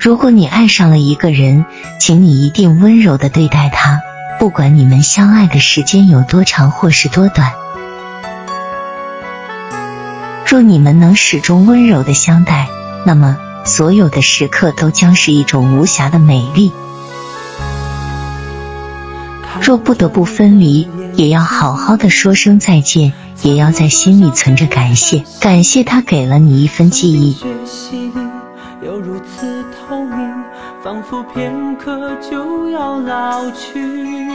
如果你爱上了一个人，请你一定温柔的对待他，不管你们相爱的时间有多长或是多短。若你们能始终温柔的相待，那么所有的时刻都将是一种无瑕的美丽。若不得不分离，也要好好的说声再见，也要在心里存着感谢，感谢他给了你一份记忆。又如此透明，仿佛片刻就要老去。